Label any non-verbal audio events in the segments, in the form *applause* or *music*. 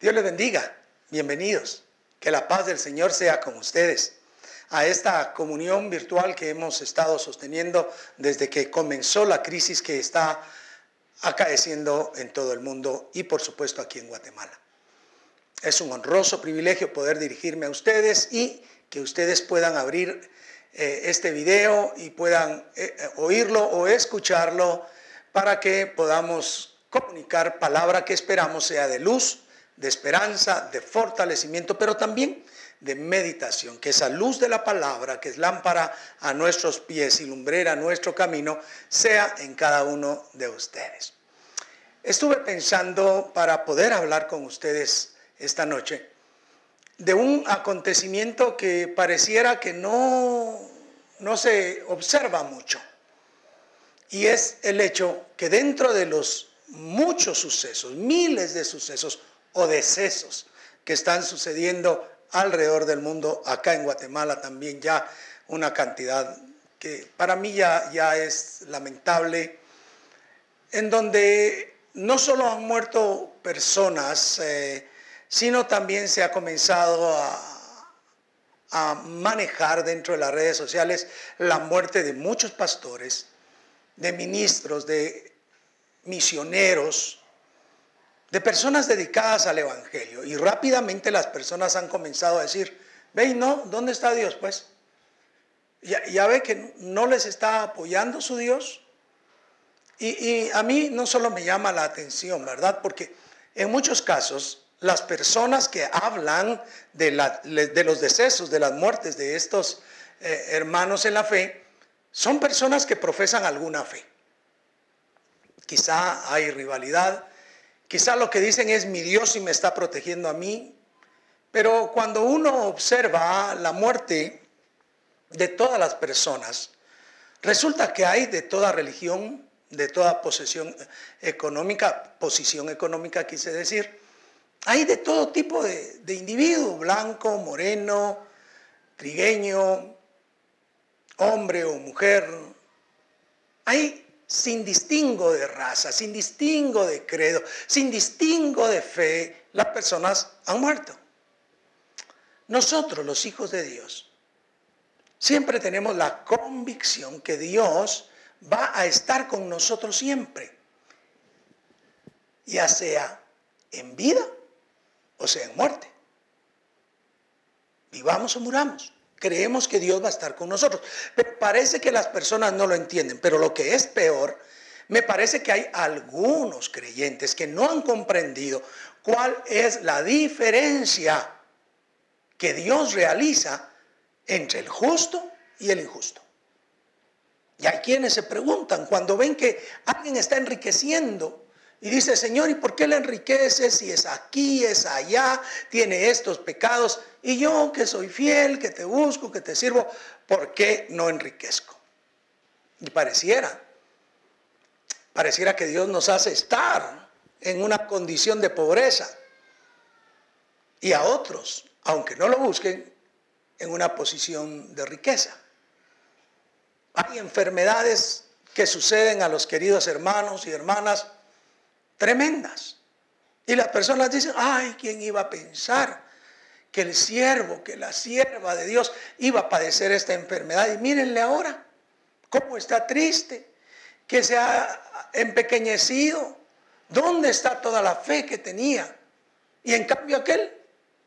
Dios les bendiga. Bienvenidos. Que la paz del Señor sea con ustedes a esta comunión virtual que hemos estado sosteniendo desde que comenzó la crisis que está acaeciendo en todo el mundo y por supuesto aquí en Guatemala. Es un honroso privilegio poder dirigirme a ustedes y que ustedes puedan abrir eh, este video y puedan eh, oírlo o escucharlo para que podamos comunicar palabra que esperamos sea de luz, de esperanza, de fortalecimiento, pero también de meditación, que esa luz de la palabra, que es lámpara a nuestros pies y lumbrera a nuestro camino, sea en cada uno de ustedes. Estuve pensando para poder hablar con ustedes esta noche de un acontecimiento que pareciera que no, no se observa mucho. Y es el hecho que dentro de los muchos sucesos, miles de sucesos o decesos que están sucediendo alrededor del mundo, acá en Guatemala también ya una cantidad que para mí ya, ya es lamentable, en donde no solo han muerto personas, eh, sino también se ha comenzado a, a manejar dentro de las redes sociales la muerte de muchos pastores, de ministros, de misioneros, de personas dedicadas al Evangelio. Y rápidamente las personas han comenzado a decir, ve, no, ¿dónde está Dios? Pues ya, ya ve que no les está apoyando su Dios. Y, a mí no solo me llama la atención, ¿verdad? Porque en muchos casos las personas que hablan de, la, de los decesos, de las muertes de estos eh, hermanos en la fe, son personas que profesan alguna fe. Quizá hay rivalidad, quizá lo que dicen es mi Dios y me está protegiendo a mí, pero cuando uno observa la muerte de todas las personas, resulta que hay de toda religión, de toda posesión económica, posición económica quise decir, hay de todo tipo de, de individuos, blanco, moreno, trigueño, hombre o mujer. Hay sin distingo de raza, sin distingo de credo, sin distingo de fe, las personas han muerto. Nosotros, los hijos de Dios, siempre tenemos la convicción que Dios va a estar con nosotros siempre, ya sea en vida o sea en muerte. Vivamos o muramos. Creemos que Dios va a estar con nosotros. Pero parece que las personas no lo entienden. Pero lo que es peor, me parece que hay algunos creyentes que no han comprendido cuál es la diferencia que Dios realiza entre el justo y el injusto. Y hay quienes se preguntan cuando ven que alguien está enriqueciendo y dice, Señor, ¿y por qué le enriqueces si es aquí, es allá, tiene estos pecados? Y yo que soy fiel, que te busco, que te sirvo, ¿por qué no enriquezco? Y pareciera, pareciera que Dios nos hace estar en una condición de pobreza y a otros, aunque no lo busquen, en una posición de riqueza. Hay enfermedades que suceden a los queridos hermanos y hermanas tremendas. Y las personas dicen, ay, ¿quién iba a pensar que el siervo, que la sierva de Dios iba a padecer esta enfermedad? Y mírenle ahora, cómo está triste, que se ha empequeñecido. ¿Dónde está toda la fe que tenía? Y en cambio aquel,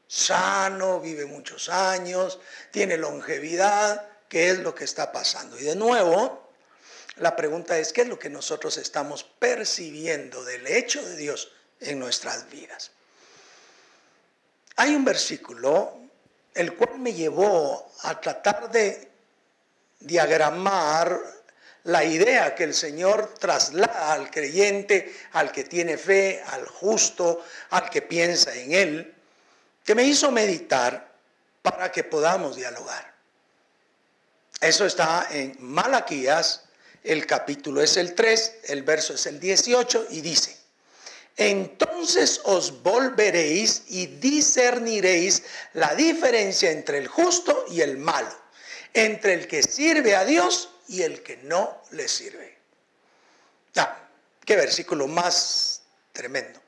sano, vive muchos años, tiene longevidad, ¿qué es lo que está pasando? Y de nuevo, la pregunta es, ¿qué es lo que nosotros estamos percibiendo del hecho de Dios en nuestras vidas? Hay un versículo el cual me llevó a tratar de diagramar la idea que el Señor traslada al creyente, al que tiene fe, al justo, al que piensa en Él, que me hizo meditar para que podamos dialogar. Eso está en Malaquías el capítulo es el 3, el verso es el 18 y dice, entonces os volveréis y discerniréis la diferencia entre el justo y el malo, entre el que sirve a Dios y el que no le sirve. Ah, qué versículo más tremendo.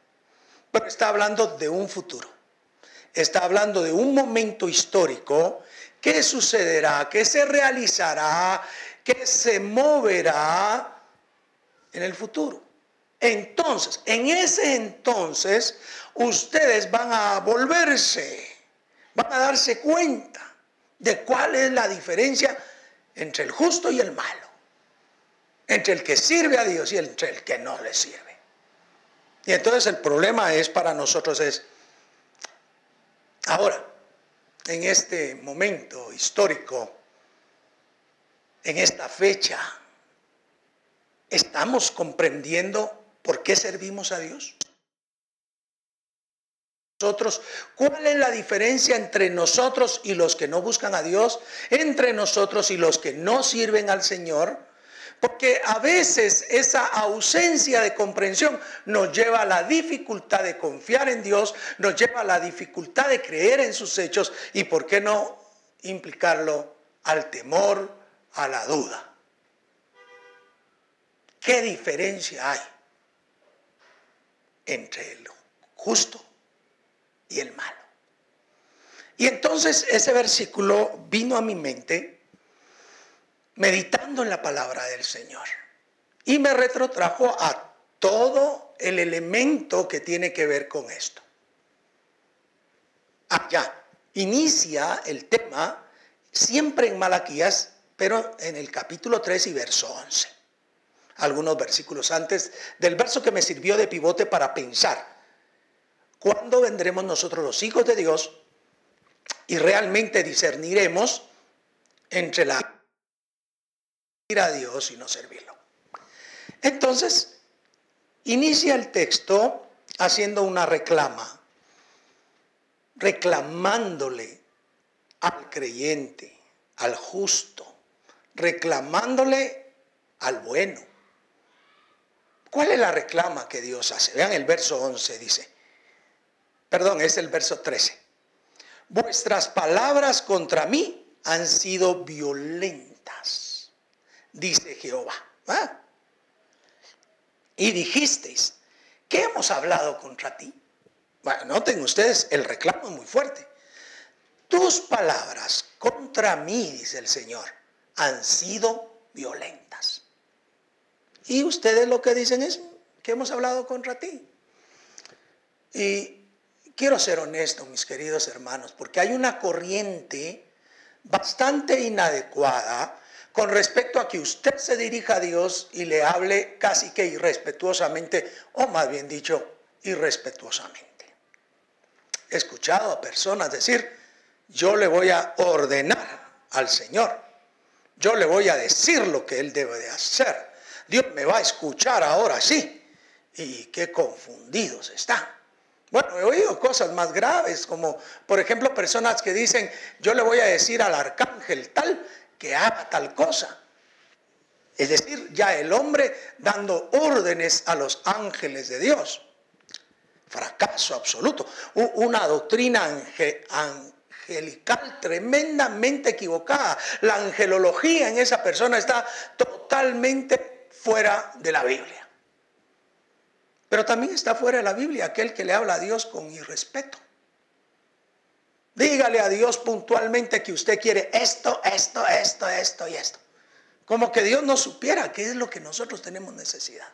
pero está hablando de un futuro. Está hablando de un momento histórico que sucederá, que se realizará, que se moverá en el futuro. Entonces, en ese entonces, ustedes van a volverse, van a darse cuenta de cuál es la diferencia entre el justo y el malo, entre el que sirve a Dios y entre el que no le sirve. Y entonces el problema es para nosotros es, ahora, en este momento histórico, en esta fecha, ¿estamos comprendiendo por qué servimos a Dios? Nosotros, ¿cuál es la diferencia entre nosotros y los que no buscan a Dios? Entre nosotros y los que no sirven al Señor. Porque a veces esa ausencia de comprensión nos lleva a la dificultad de confiar en Dios, nos lleva a la dificultad de creer en sus hechos y, ¿por qué no implicarlo al temor, a la duda? ¿Qué diferencia hay entre el justo y el malo? Y entonces ese versículo vino a mi mente meditando en la palabra del Señor. Y me retrotrajo a todo el elemento que tiene que ver con esto. Allá inicia el tema siempre en Malaquías, pero en el capítulo 3 y verso 11. Algunos versículos antes del verso que me sirvió de pivote para pensar, ¿cuándo vendremos nosotros los hijos de Dios y realmente discerniremos entre la a Dios y no servirlo. Entonces, inicia el texto haciendo una reclama, reclamándole al creyente, al justo, reclamándole al bueno. ¿Cuál es la reclama que Dios hace? Vean el verso 11, dice. Perdón, es el verso 13. Vuestras palabras contra mí han sido violentas dice Jehová. Y dijisteis, ¿qué hemos hablado contra ti? Bueno, noten ustedes, el reclamo es muy fuerte. Tus palabras contra mí, dice el Señor, han sido violentas. Y ustedes lo que dicen es que hemos hablado contra ti. Y quiero ser honesto, mis queridos hermanos, porque hay una corriente bastante inadecuada con respecto a que usted se dirija a Dios y le hable casi que irrespetuosamente, o más bien dicho, irrespetuosamente. He escuchado a personas decir, yo le voy a ordenar al Señor, yo le voy a decir lo que Él debe de hacer. Dios me va a escuchar ahora sí. Y qué confundidos están. Bueno, he oído cosas más graves, como por ejemplo personas que dicen, yo le voy a decir al arcángel tal que haga tal cosa. Es decir, ya el hombre dando órdenes a los ángeles de Dios. Fracaso absoluto. Una doctrina tremendamente equivocada. La angelología en esa persona está totalmente fuera de la Biblia. Pero también está fuera de la Biblia aquel que le habla a Dios con irrespeto. Dígale a Dios puntualmente que usted quiere esto, esto, esto, esto y esto. Como que Dios no supiera qué es lo que nosotros tenemos necesidad.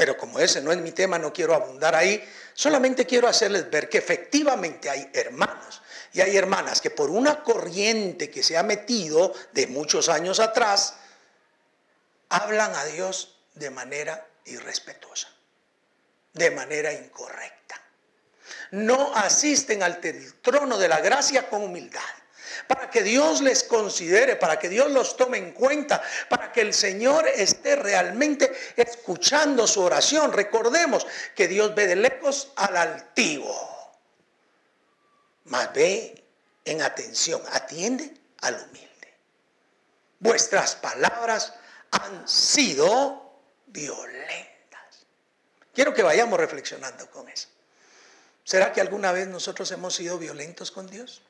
Pero como ese no es mi tema, no quiero abundar ahí. Solamente quiero hacerles ver que efectivamente hay hermanos y hay hermanas que por una corriente que se ha metido de muchos años atrás, hablan a Dios de manera irrespetuosa, de manera incorrecta no asisten al trono de la gracia con humildad. Para que Dios les considere, para que Dios los tome en cuenta, para que el Señor esté realmente escuchando su oración. Recordemos que Dios ve de lejos al altivo, mas ve en atención, atiende al humilde. Vuestras palabras han sido violentas. Quiero que vayamos reflexionando con eso. ¿Será que alguna vez nosotros hemos sido violentos con Dios?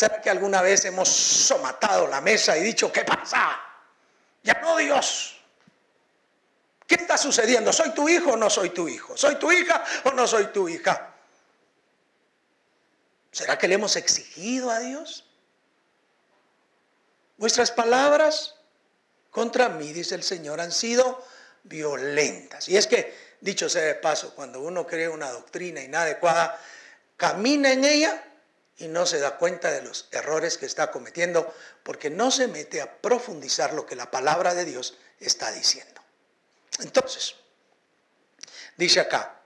¿Será que alguna vez hemos somatado la mesa y dicho, ¿qué pasa? Ya no Dios. ¿Qué está sucediendo? ¿Soy tu hijo o no soy tu hijo? ¿Soy tu hija o no soy tu hija? ¿Será que le hemos exigido a Dios? Vuestras palabras contra mí, dice el Señor, han sido violentas. Y es que, dicho sea de paso, cuando uno cree una doctrina inadecuada, camina en ella y no se da cuenta de los errores que está cometiendo porque no se mete a profundizar lo que la palabra de Dios está diciendo. Entonces, dice acá,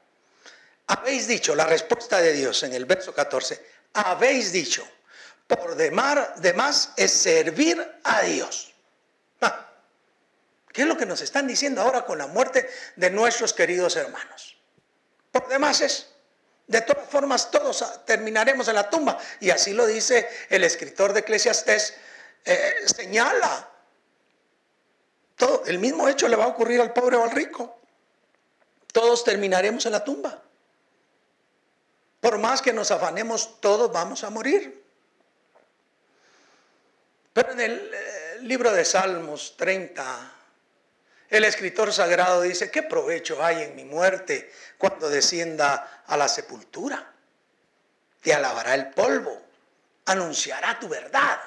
habéis dicho, la respuesta de Dios en el verso 14, habéis dicho, por demás es servir a Dios. Ah, ¿Qué es lo que nos están diciendo ahora con la muerte de nuestros queridos hermanos? Por demás es. De todas formas, todos terminaremos en la tumba. Y así lo dice el escritor de Eclesiastés. Eh, señala. Todo, el mismo hecho le va a ocurrir al pobre o al rico. Todos terminaremos en la tumba. Por más que nos afanemos, todos vamos a morir. Pero en el eh, libro de Salmos 30, el escritor sagrado dice, ¿qué provecho hay en mi muerte cuando descienda a la sepultura? Te alabará el polvo, anunciará tu verdad.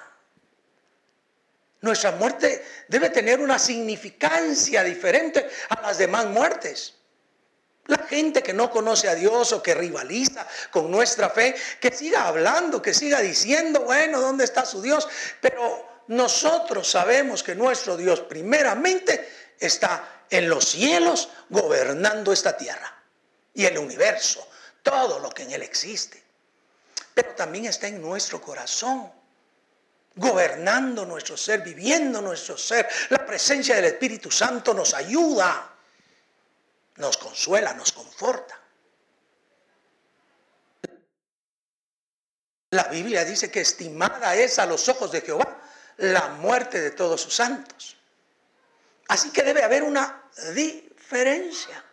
Nuestra muerte debe tener una significancia diferente a las demás muertes. La gente que no conoce a Dios o que rivaliza con nuestra fe, que siga hablando, que siga diciendo, bueno, ¿dónde está su Dios? Pero nosotros sabemos que nuestro Dios primeramente está en los cielos gobernando esta tierra y el universo, todo lo que en él existe. Pero también está en nuestro corazón, gobernando nuestro ser, viviendo nuestro ser. La presencia del Espíritu Santo nos ayuda, nos consuela, nos conforta. La Biblia dice que estimada es a los ojos de Jehová la muerte de todos sus santos. Así que debe haber una diferencia.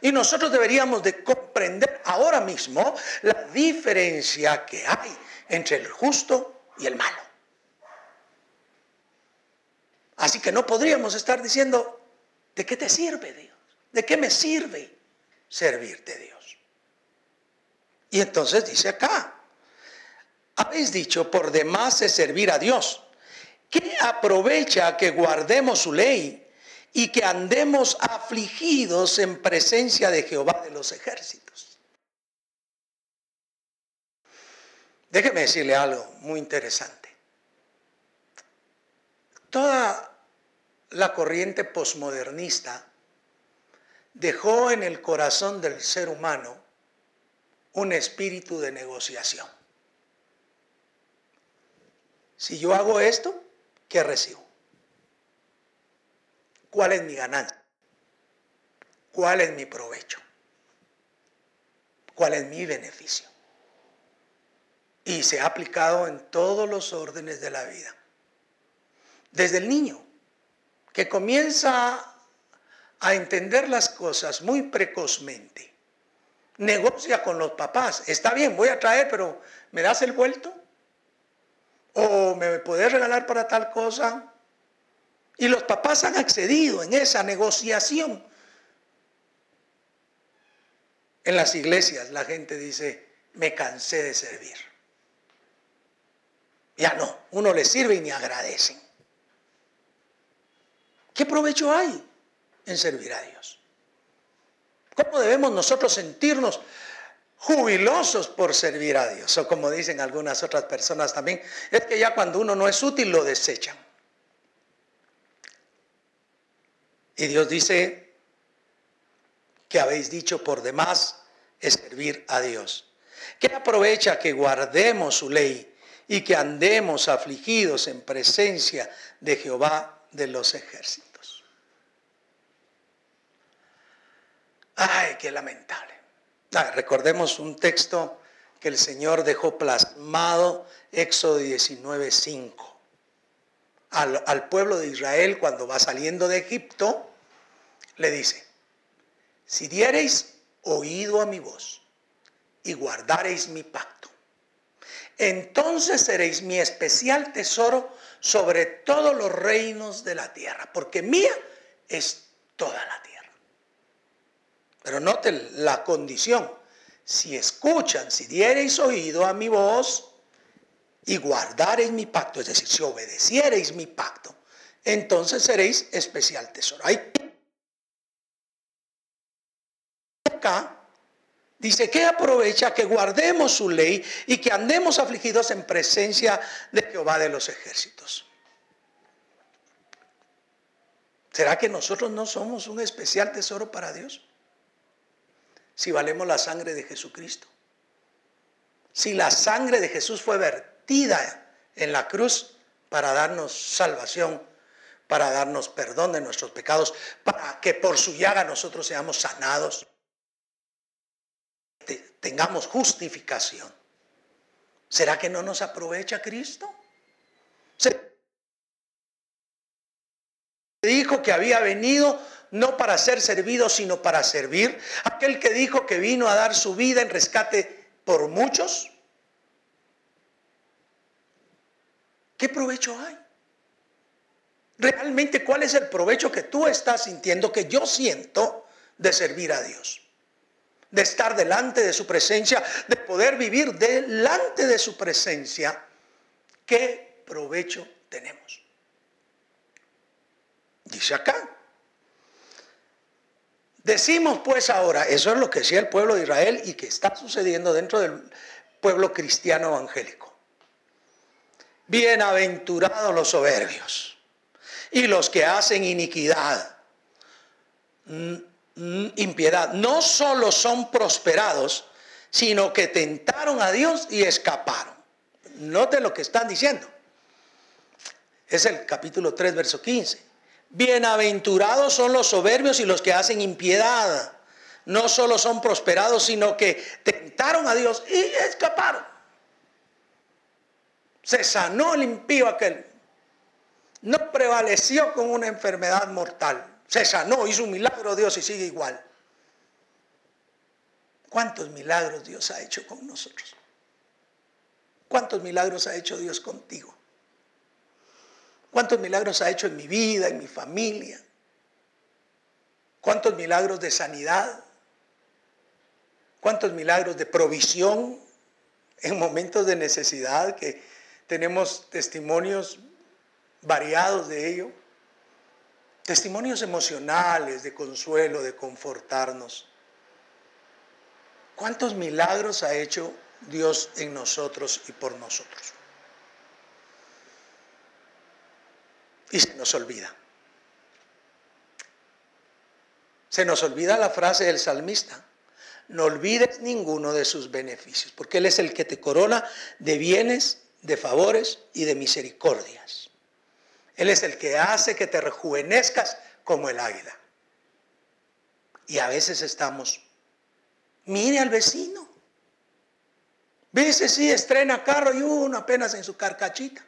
Y nosotros deberíamos de comprender ahora mismo la diferencia que hay entre el justo y el malo. Así que no podríamos estar diciendo, ¿de qué te sirve Dios? ¿De qué me sirve servirte Dios? Y entonces dice acá, habéis dicho, por demás es servir a Dios ¿Qué aprovecha que guardemos su ley y que andemos afligidos en presencia de Jehová de los ejércitos? Déjeme decirle algo muy interesante. Toda la corriente posmodernista dejó en el corazón del ser humano un espíritu de negociación. Si yo hago esto, ¿qué recibo? ¿Cuál es mi ganancia? ¿Cuál es mi provecho? ¿Cuál es mi beneficio? Y se ha aplicado en todos los órdenes de la vida. Desde el niño, que comienza a entender las cosas muy precozmente, negocia con los papás. Está bien, voy a traer, pero ¿me das el vuelto? O me puedes regalar para tal cosa. Y los papás han accedido en esa negociación. En las iglesias la gente dice, me cansé de servir. Ya no, uno le sirve y ni agradecen. ¿Qué provecho hay en servir a Dios? ¿Cómo debemos nosotros sentirnos jubilosos por servir a Dios. O como dicen algunas otras personas también, es que ya cuando uno no es útil lo desechan. Y Dios dice que habéis dicho por demás es servir a Dios. Que aprovecha que guardemos su ley y que andemos afligidos en presencia de Jehová de los ejércitos. Ay, qué lamentable. Ah, recordemos un texto que el Señor dejó plasmado, Éxodo 19:5. Al, al pueblo de Israel, cuando va saliendo de Egipto, le dice, si diereis oído a mi voz y guardareis mi pacto, entonces seréis mi especial tesoro sobre todos los reinos de la tierra, porque mía es toda la tierra. Pero note la condición. Si escuchan, si diereis oído a mi voz y guardareis mi pacto, es decir, si obedeciereis mi pacto, entonces seréis especial tesoro. Ahí acá dice que aprovecha que guardemos su ley y que andemos afligidos en presencia de Jehová de los ejércitos. ¿Será que nosotros no somos un especial tesoro para Dios? Si valemos la sangre de Jesucristo. Si la sangre de Jesús fue vertida en la cruz para darnos salvación, para darnos perdón de nuestros pecados, para que por su llaga nosotros seamos sanados, tengamos justificación. ¿Será que no nos aprovecha Cristo? dijo que había venido no para ser servido, sino para servir. Aquel que dijo que vino a dar su vida en rescate por muchos. ¿Qué provecho hay? Realmente, ¿cuál es el provecho que tú estás sintiendo, que yo siento de servir a Dios? De estar delante de su presencia, de poder vivir delante de su presencia. ¿Qué provecho tenemos? Dice acá. Decimos pues ahora, eso es lo que decía el pueblo de Israel y que está sucediendo dentro del pueblo cristiano evangélico. Bienaventurados los soberbios y los que hacen iniquidad, mm, mm, impiedad. No solo son prosperados, sino que tentaron a Dios y escaparon. Note lo que están diciendo. Es el capítulo 3, verso 15. Bienaventurados son los soberbios y los que hacen impiedad. No solo son prosperados, sino que tentaron a Dios y escaparon. Se sanó el impío aquel. No prevaleció con una enfermedad mortal. Se sanó, hizo un milagro Dios y sigue igual. ¿Cuántos milagros Dios ha hecho con nosotros? ¿Cuántos milagros ha hecho Dios contigo? ¿Cuántos milagros ha hecho en mi vida, en mi familia? ¿Cuántos milagros de sanidad? ¿Cuántos milagros de provisión en momentos de necesidad que tenemos testimonios variados de ello? Testimonios emocionales, de consuelo, de confortarnos. ¿Cuántos milagros ha hecho Dios en nosotros y por nosotros? Y se nos olvida. Se nos olvida la frase del salmista. No olvides ninguno de sus beneficios, porque Él es el que te corona de bienes, de favores y de misericordias. Él es el que hace que te rejuvenezcas como el águila. Y a veces estamos, mire al vecino. Vese si estrena carro y uno apenas en su carcachita.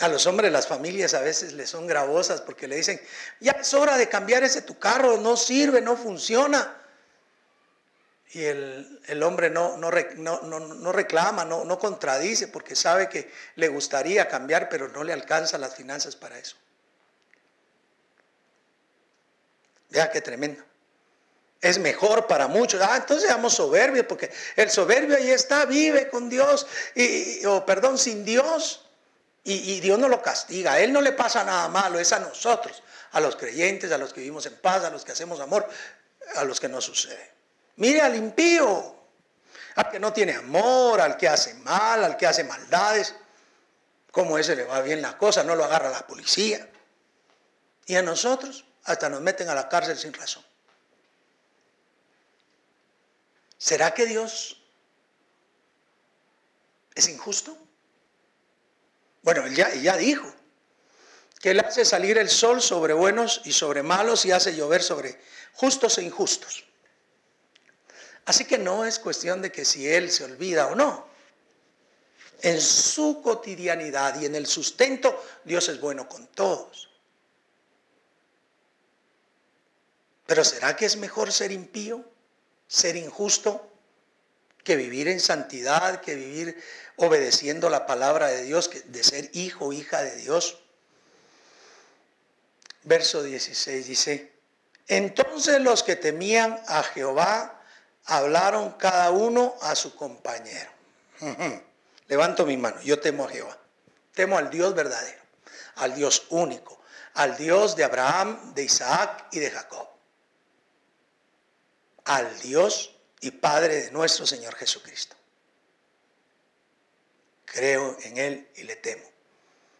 A los hombres las familias a veces les son gravosas porque le dicen, ya es hora de cambiar ese tu carro, no sirve, no funciona. Y el, hombre no, no, no, reclama, no, no contradice porque sabe que le gustaría cambiar, pero no le alcanza las finanzas para eso. Vea qué tremendo. Es mejor para muchos. Ah, entonces seamos soberbios, porque el soberbio ahí está, vive con Dios, y, o perdón, sin Dios. Y, Dios no lo castiga, a Él no le pasa nada malo, es a nosotros, a los creyentes, a los que vivimos en paz, a los que hacemos amor, a los que no sucede. Mire al impío, al que no tiene amor, al que hace mal, al que hace maldades. Como ese le va bien la cosa, no lo agarra la policía. Y a nosotros hasta nos meten a la cárcel sin razón. ¿Será que Dios es injusto? Bueno, él ya, dijo que él hace salir el sol sobre buenos y sobre malos y hace llover sobre justos e injustos. Así que no es cuestión de que si él se olvida o no. En su cotidianidad y en el sustento, Dios es bueno con todos. Pero ¿será que es mejor ser impío, ser injusto, que vivir en santidad, que vivir obedeciendo la palabra de Dios, de ser hijo hija de Dios. Verso 16 dice, Entonces los que temían a Jehová hablaron cada uno a su compañero. *laughs* Levanto mi mano, yo temo a Jehová. Temo al Dios verdadero, al Dios único, al Dios de Abraham, de Isaac y de Jacob. Al Dios y Padre de nuestro Señor Jesucristo. Creo en Él y le temo.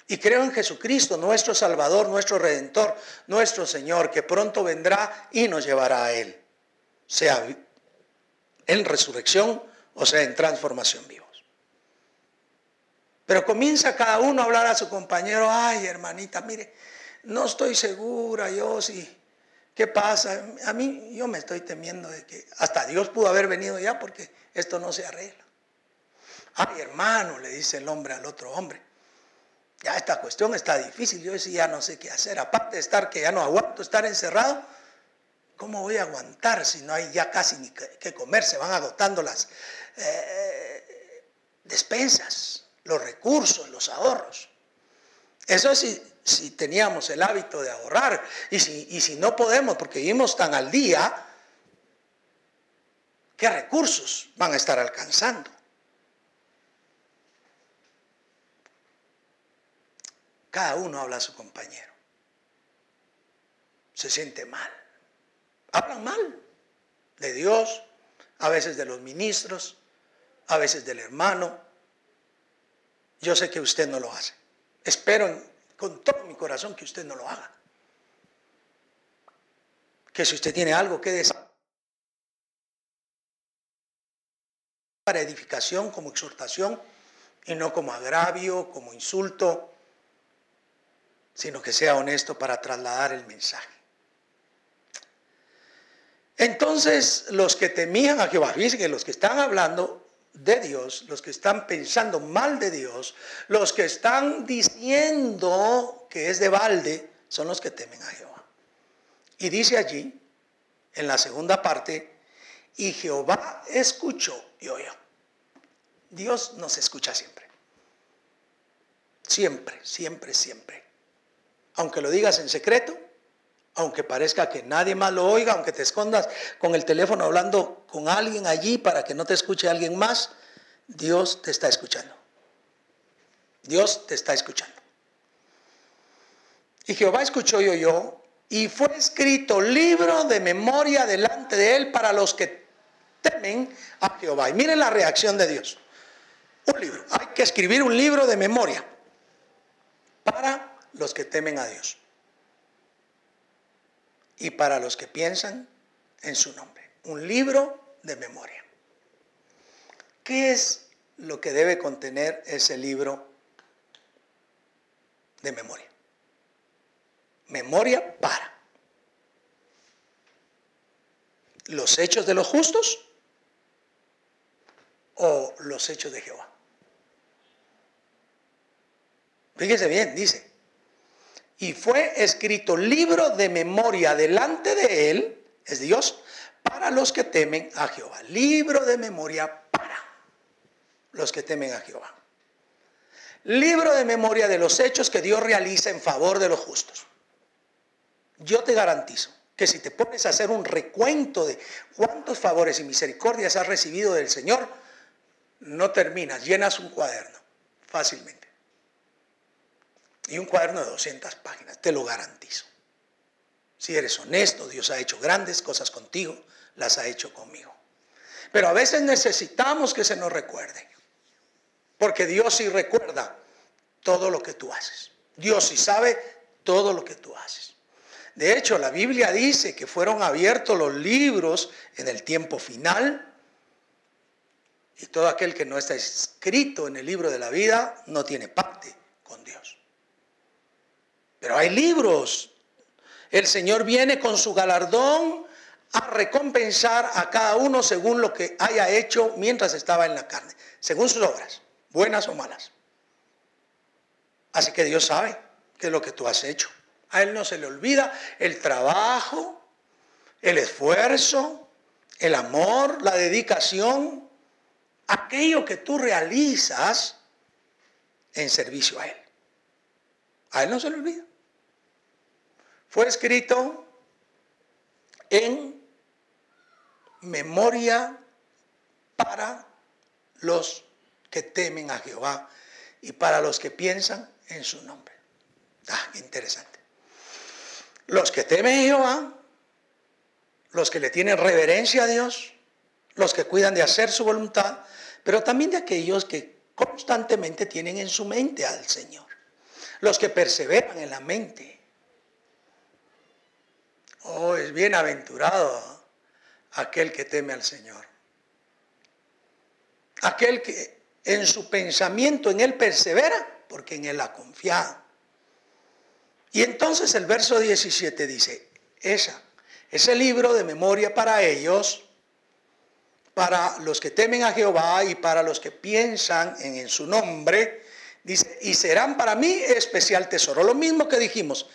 Y creo en Jesucristo, nuestro Salvador, nuestro Redentor, nuestro Señor, que pronto vendrá y nos llevará a Él, sea en resurrección o sea en transformación vivos. Pero comienza cada uno a hablar a su compañero, ay hermanita, mire, no estoy segura yo si, ¿qué pasa? A mí yo me estoy temiendo de que hasta Dios pudo haber venido ya porque esto no se arregla. Ay hermano, le dice el hombre al otro hombre, ya esta cuestión está difícil, yo sí ya no sé qué hacer, aparte de estar que ya no aguanto estar encerrado, ¿cómo voy a aguantar si no hay ya casi ni que comer? Se van agotando las eh, despensas, los recursos, los ahorros. Eso sí, si teníamos el hábito de ahorrar y si, y si no podemos porque vivimos tan al día, ¿qué recursos van a estar alcanzando? Cada uno habla a su compañero. Se siente mal. Hablan mal de Dios, a veces de los ministros, a veces del hermano. Yo sé que usted no lo hace. Espero con todo mi corazón que usted no lo haga. Que si usted tiene algo que decir para edificación, como exhortación, y no como agravio, como insulto, sino que sea honesto para trasladar el mensaje. Entonces, los que temían a Jehová, fíjense que los que están hablando de Dios, los que están pensando mal de Dios, los que están diciendo que es de balde, son los que temen a Jehová. Y dice allí, en la segunda parte, y Jehová escuchó y oyó. Dios nos escucha siempre. Siempre, siempre, siempre aunque lo digas en secreto, aunque parezca que nadie más lo oiga, aunque te escondas con el teléfono hablando con alguien allí para que no te escuche alguien más, Dios te está escuchando. Dios te está escuchando. Y Jehová escuchó y oyó, y fue escrito libro de memoria delante de él para los que temen a Jehová. Y miren la reacción de Dios. Un libro. Hay que escribir un libro de memoria para los que temen a Dios y para los que piensan en su nombre. Un libro de memoria. ¿Qué es lo que debe contener ese libro de memoria? Memoria para los hechos de los justos o los hechos de Jehová. Fíjese bien, dice, y fue escrito libro de memoria delante de él, es Dios, para los que temen a Jehová. Libro de memoria para los que temen a Jehová. Libro de memoria de los hechos que Dios realiza en favor de los justos. Yo te garantizo que si te pones a hacer un recuento de cuántos favores y misericordias has recibido del Señor, no terminas, llenas un cuaderno fácilmente y un cuaderno de 200 páginas, te lo garantizo. Si eres honesto, Dios ha hecho grandes cosas contigo, las ha hecho conmigo. Pero a veces necesitamos que se nos recuerde, porque Dios sí recuerda todo lo que tú haces. Dios sí sabe todo lo que tú haces. De hecho, la Biblia dice que fueron abiertos los libros en el tiempo final y todo aquel que no está escrito en el libro de la vida no tiene parte con Dios. Pero hay libros. El Señor viene con su galardón a recompensar a cada uno según lo que haya hecho mientras estaba en la carne, según sus obras, buenas o malas. Así que Dios sabe qué es lo que tú has hecho. A Él no se le olvida el trabajo, el esfuerzo, el amor, la dedicación, aquello que tú realizas en servicio a Él. A Él no se le olvida. Fue escrito en memoria para los que temen a Jehová y para los que piensan en su nombre. Ah, interesante. Los que temen a Jehová, los que le tienen reverencia a Dios, los que cuidan de hacer su voluntad, pero también de aquellos que constantemente tienen en su mente al Señor, los que perseveran en la mente. Oh, es bienaventurado aquel que teme al Señor. Aquel que en su pensamiento en él persevera, porque en él ha confiado. Y entonces el verso 17 dice, esa, ese libro de memoria para ellos, para los que temen a Jehová y para los que piensan en, en su nombre, dice, y serán para mí especial tesoro. Lo mismo que dijimos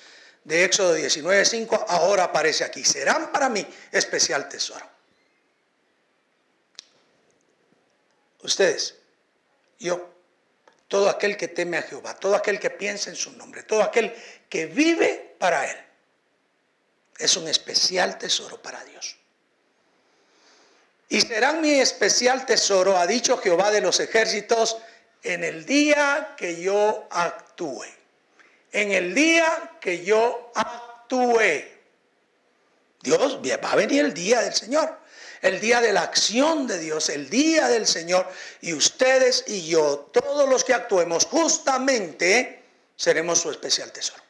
de Éxodo 19.5, ahora aparece aquí, serán para mí especial tesoro. Ustedes, yo, todo aquel que teme a Jehová, todo aquel que piensa en su nombre, todo aquel que vive para Él, es un especial tesoro para Dios. Y serán mi especial tesoro, ha dicho Jehová de los ejércitos, en el día que yo actúe. En el día que yo actúe. Dios va a venir el día del Señor el día de la acción de Dios, el día del Señor, y ustedes y yo, todos los que actuemos justamente, seremos su especial tesoro.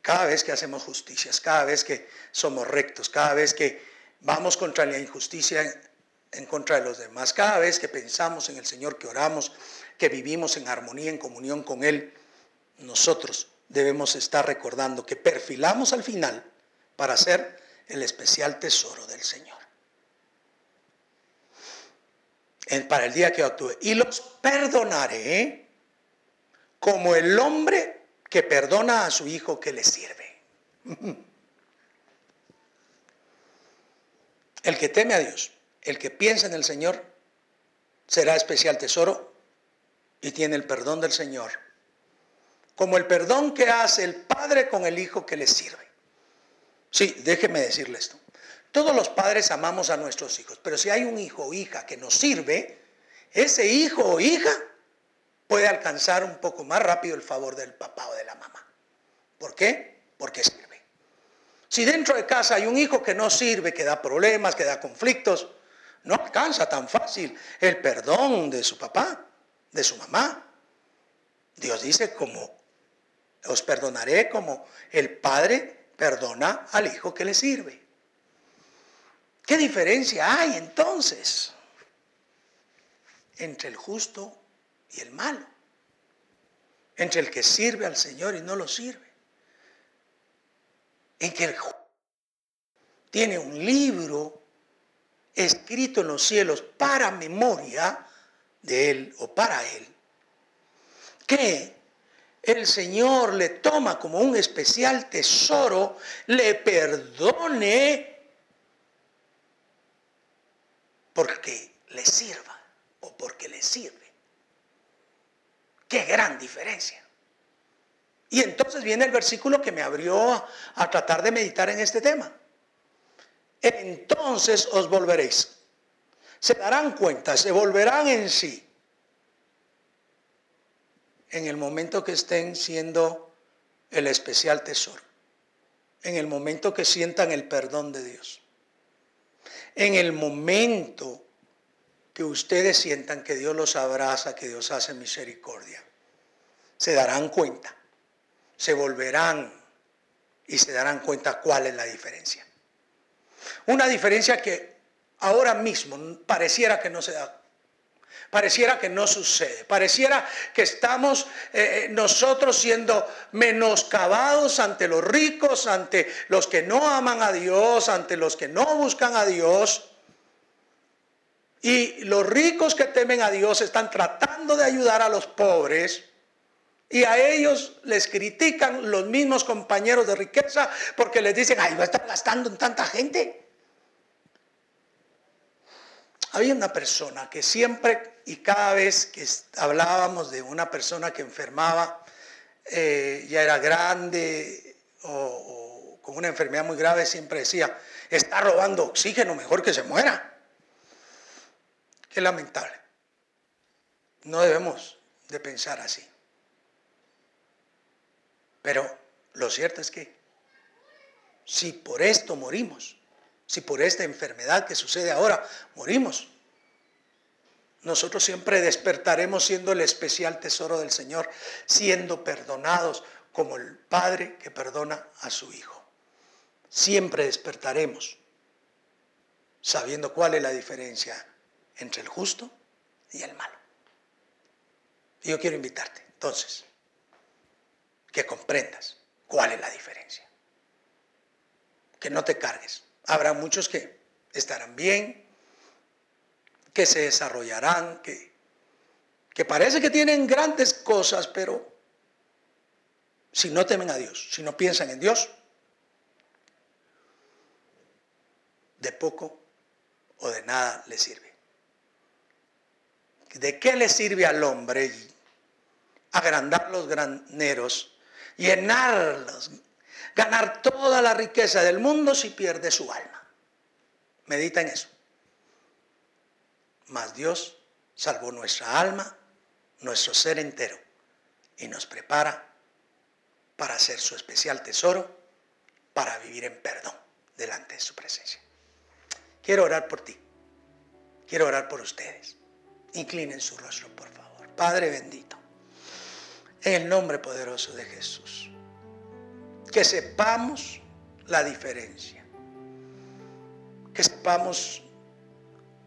Cada vez que hacemos justicias, cada vez que somos rectos, cada vez que vamos contra la injusticia en contra de los demás, cada vez que pensamos en el Señor, que oramos, que vivimos en armonía, en comunión con Él, nosotros debemos estar recordando que perfilamos al final para ser el especial tesoro del Señor. para el día que actúe. Y los perdonaré como el hombre que perdona a su hijo que le sirve. *laughs* El que teme a Dios, el que piensa en el Señor, será especial tesoro y tiene el perdón del Señor. Como el perdón que hace el Padre con el Hijo que le sirve. Sí, déjeme decirle esto. Todos los padres amamos a nuestros hijos, pero si hay un hijo o hija que nos sirve, ese hijo o hija puede alcanzar un poco más rápido el favor del papá o de la mamá. ¿Por qué? Porque sirve. Si dentro de casa hay un hijo que no sirve, que da problemas, que da conflictos, no alcanza tan fácil el perdón de su papá, de su mamá. Dios dice como os perdonaré como el Padre perdona al hijo que le sirve. ¿Qué diferencia hay entonces entre el justo y el malo? Entre el que sirve al Señor y no lo sirve. En que el tiene un libro escrito en los cielos para memoria de él o para él, que el Señor le toma como un especial tesoro, le perdone porque le sirva o porque le sirve. Qué gran diferencia. Y entonces viene el versículo que me abrió a, tratar de meditar en este tema. Entonces os volveréis. Se darán cuenta, se volverán en sí en el momento que estén siendo el especial tesoro, en el momento que sientan el perdón de Dios, en el momento que ustedes sientan que Dios los abraza, que Dios hace misericordia, se darán cuenta, se volverán y se darán cuenta cuál es la diferencia. Una diferencia que ahora mismo pareciera que no se da Pareciera que no sucede. Pareciera que estamos eh, eh, nosotros siendo menoscabados ante los ricos, ante los que no aman a Dios, ante los que no buscan a Dios. Y los ricos que temen a Dios están tratando de ayudar a los pobres. Y a ellos les critican los mismos compañeros de riqueza porque les dicen, ay, va a estar gastando en tanta gente. Había una persona que siempre y cada vez que hablábamos de una persona que enfermaba, eh, ya era grande o, con una enfermedad muy grave siempre decía, está robando oxígeno, mejor que se muera. Qué lamentable. No debemos de pensar así. Pero lo cierto es que si por esto morimos, si por esta enfermedad que sucede ahora morimos, nosotros siempre despertaremos siendo el especial tesoro del Señor, siendo perdonados como el Padre que perdona a su Hijo. Siempre despertaremos sabiendo cuál es la diferencia entre el justo y el malo. Y yo quiero invitarte, entonces, que comprendas cuál es la diferencia. Que no te cargues. Habrá muchos que estarán bien, que se desarrollarán, que, que parece que tienen grandes cosas, pero si no temen a Dios, si no piensan en Dios, de poco o de nada le sirve. ¿De qué le sirve al hombre agrandar los graneros, llenarlos, ganar toda la riqueza del mundo si pierde su alma? Medita en eso. Mas Dios salvó nuestra alma, nuestro ser entero, y nos prepara para ser su especial tesoro, para vivir en perdón delante de su presencia. Quiero orar por ti. Quiero orar por ustedes. Inclinen su rostro, por favor. Padre bendito, en el nombre poderoso de Jesús, que sepamos la diferencia. Que sepamos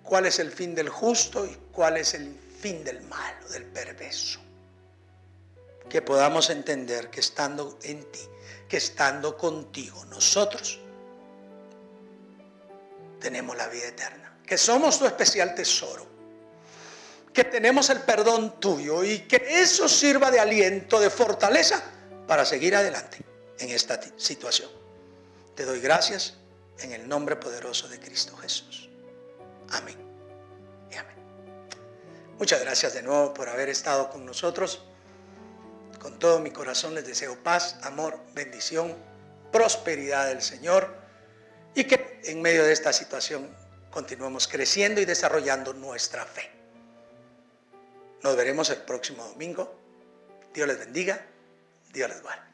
cuál es el fin del justo y cuál es el fin del malo, del perverso. Que podamos entender que estando en ti, que estando contigo, nosotros tenemos la vida eterna, que somos tu especial tesoro, que tenemos el perdón tuyo y que eso sirva de aliento, de fortaleza para seguir adelante en esta situación. Te doy gracias en el nombre poderoso de Cristo Jesús. Amén. Y amén. Muchas gracias de nuevo por haber estado con nosotros. Con todo mi corazón les deseo paz, amor, bendición, prosperidad del Señor y que en medio de esta situación continuemos creciendo y desarrollando nuestra fe. Nos veremos el próximo domingo. Dios les bendiga. Dios les guarde.